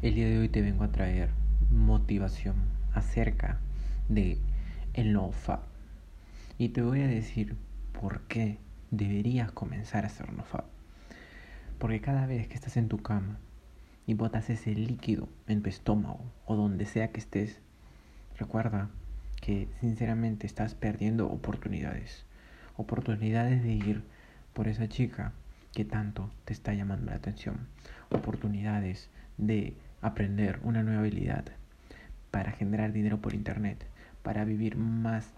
El día de hoy te vengo a traer motivación acerca de el NoFap. Y te voy a decir por qué deberías comenzar a hacer NoFap. Porque cada vez que estás en tu cama y botas ese líquido en tu estómago o donde sea que estés, recuerda que sinceramente estás perdiendo oportunidades. Oportunidades de ir por esa chica que tanto te está llamando la atención. Oportunidades de aprender una nueva habilidad, para generar dinero por internet, para vivir más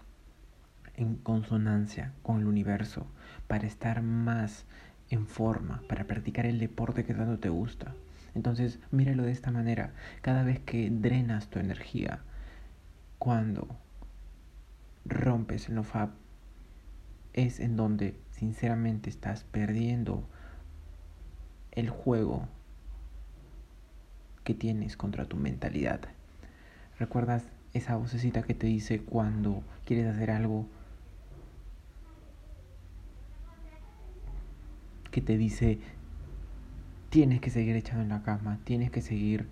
en consonancia con el universo, para estar más en forma, para practicar el deporte que tanto te gusta. Entonces, míralo de esta manera. Cada vez que drenas tu energía, cuando rompes el nofap, es en donde sinceramente estás perdiendo el juego que tienes contra tu mentalidad. ¿Recuerdas esa vocecita que te dice cuando quieres hacer algo? Que te dice, tienes que seguir echado en la cama, tienes que seguir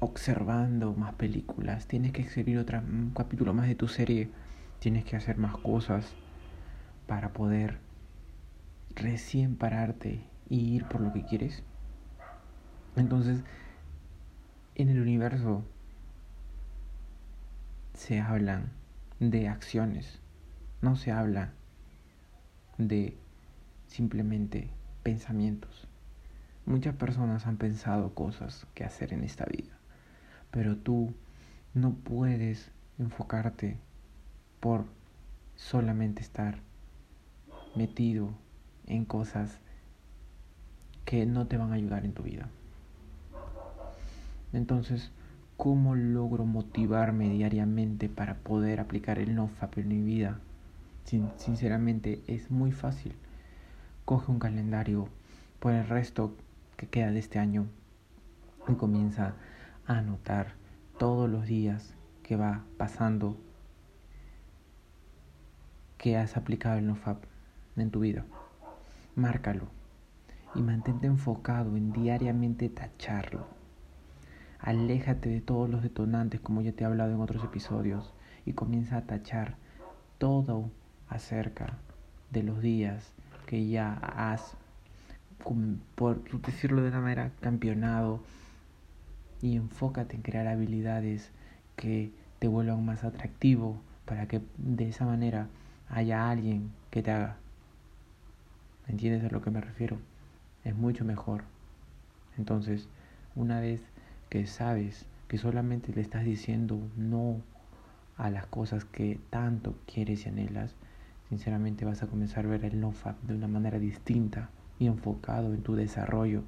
observando más películas, tienes que escribir otra, capítulo más de tu serie, tienes que hacer más cosas para poder recién pararte y ir por lo que quieres. Entonces, en el universo se hablan de acciones, no se habla de simplemente pensamientos. Muchas personas han pensado cosas que hacer en esta vida, pero tú no puedes enfocarte por solamente estar metido en cosas que no te van a ayudar en tu vida. Entonces, ¿cómo logro motivarme diariamente para poder aplicar el NoFap en mi vida? sinceramente, es muy fácil. Coge un calendario por el resto que queda de este año y comienza a anotar todos los días que va pasando que has aplicado el NoFap en tu vida. Márcalo y mantente enfocado en diariamente tacharlo. Aléjate de todos los detonantes como ya te he hablado en otros episodios y comienza a tachar todo acerca de los días que ya has, por decirlo de una manera, campeonado y enfócate en crear habilidades que te vuelvan más atractivo para que de esa manera haya alguien que te haga. ¿Entiendes a lo que me refiero? Es mucho mejor. Entonces, una vez que sabes que solamente le estás diciendo no a las cosas que tanto quieres y anhelas, sinceramente vas a comenzar a ver el NoFap de una manera distinta y enfocado en tu desarrollo.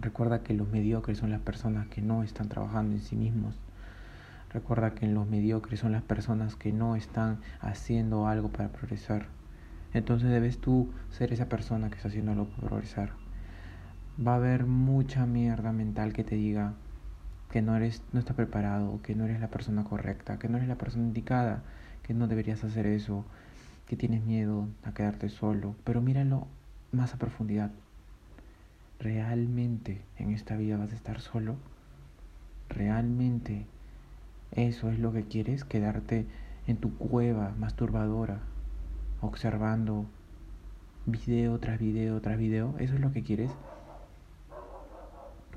Recuerda que los mediocres son las personas que no están trabajando en sí mismos. Recuerda que los mediocres son las personas que no están haciendo algo para progresar. Entonces debes tú ser esa persona que está haciéndolo progresar. Va a haber mucha mierda mental que te diga que no eres, no estás preparado, que no eres la persona correcta, que no eres la persona indicada, que no deberías hacer eso, que tienes miedo a quedarte solo. Pero míralo más a profundidad. ¿Realmente en esta vida vas a estar solo? ¿Realmente eso es lo que quieres? ¿Quedarte en tu cueva masturbadora observando video tras video tras video, ¿eso es lo que quieres?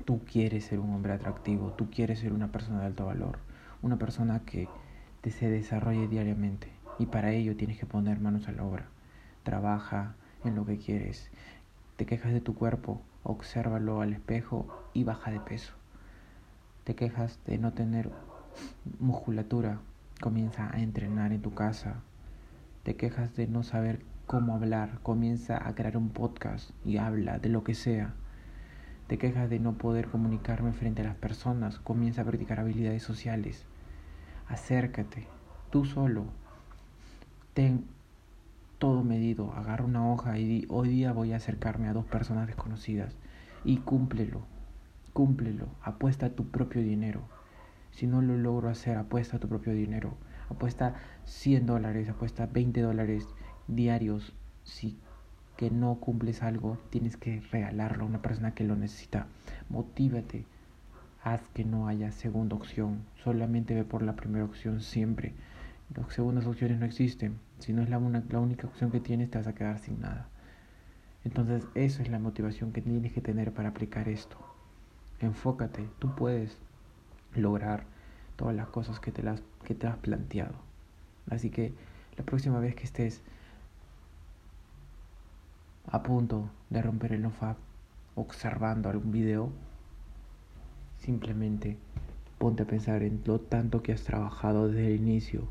Tú quieres ser un hombre atractivo, tú quieres ser una persona de alto valor, una persona que te se desarrolle diariamente y para ello tienes que poner manos a la obra. Trabaja en lo que quieres. Te quejas de tu cuerpo, obsérvalo al espejo y baja de peso. Te quejas de no tener musculatura, comienza a entrenar en tu casa, te quejas de no saber cómo hablar, comienza a crear un podcast y habla de lo que sea. Te quejas de no poder comunicarme frente a las personas, comienza a practicar habilidades sociales. Acércate, tú solo. Ten todo medido, agarra una hoja y di, hoy día voy a acercarme a dos personas desconocidas y cúmplelo, cúmplelo, apuesta tu propio dinero. Si no lo logro hacer, apuesta tu propio dinero apuesta 100 dólares, apuesta 20 dólares diarios. Si que no cumples algo, tienes que regalarlo a una persona que lo necesita. Motívate. Haz que no haya segunda opción. Solamente ve por la primera opción siempre. Las segundas opciones no existen. Si no es la, la única opción que tienes, te vas a quedar sin nada. Entonces, eso es la motivación que tienes que tener para aplicar esto. Enfócate. Tú puedes lograr todas las cosas que te, las, que te has planteado. Así que la próxima vez que estés a punto de romper el nofap observando algún video, simplemente ponte a pensar en lo tanto que has trabajado desde el inicio.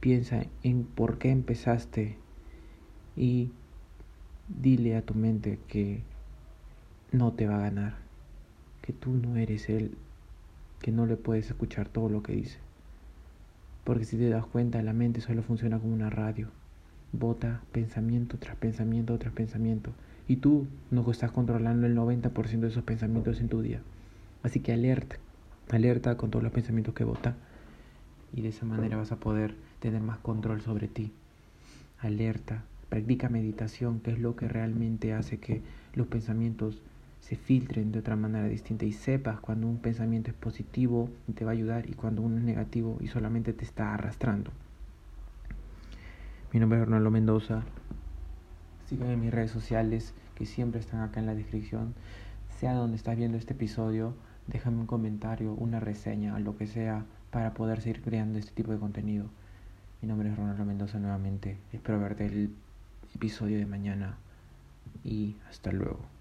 Piensa en por qué empezaste y dile a tu mente que no te va a ganar, que tú no eres él, que no le puedes escuchar todo lo que dice. Porque si te das cuenta, la mente solo funciona como una radio bota pensamiento tras pensamiento tras pensamiento. Y tú no estás controlando el 90% de esos pensamientos en tu día. Así que alerta, alerta con todos los pensamientos que bota. Y de esa manera vas a poder tener más control sobre ti. Alerta, practica meditación, que es lo que realmente hace que los pensamientos se filtren de otra manera distinta y sepas cuando un pensamiento es positivo y te va a ayudar y cuando uno es negativo y solamente te está arrastrando. Mi nombre es Ronaldo Mendoza. Síganme en mis redes sociales que siempre están acá en la descripción. Sea donde estás viendo este episodio, déjame un comentario, una reseña, lo que sea, para poder seguir creando este tipo de contenido. Mi nombre es Ronaldo Mendoza nuevamente. Espero verte el episodio de mañana y hasta luego.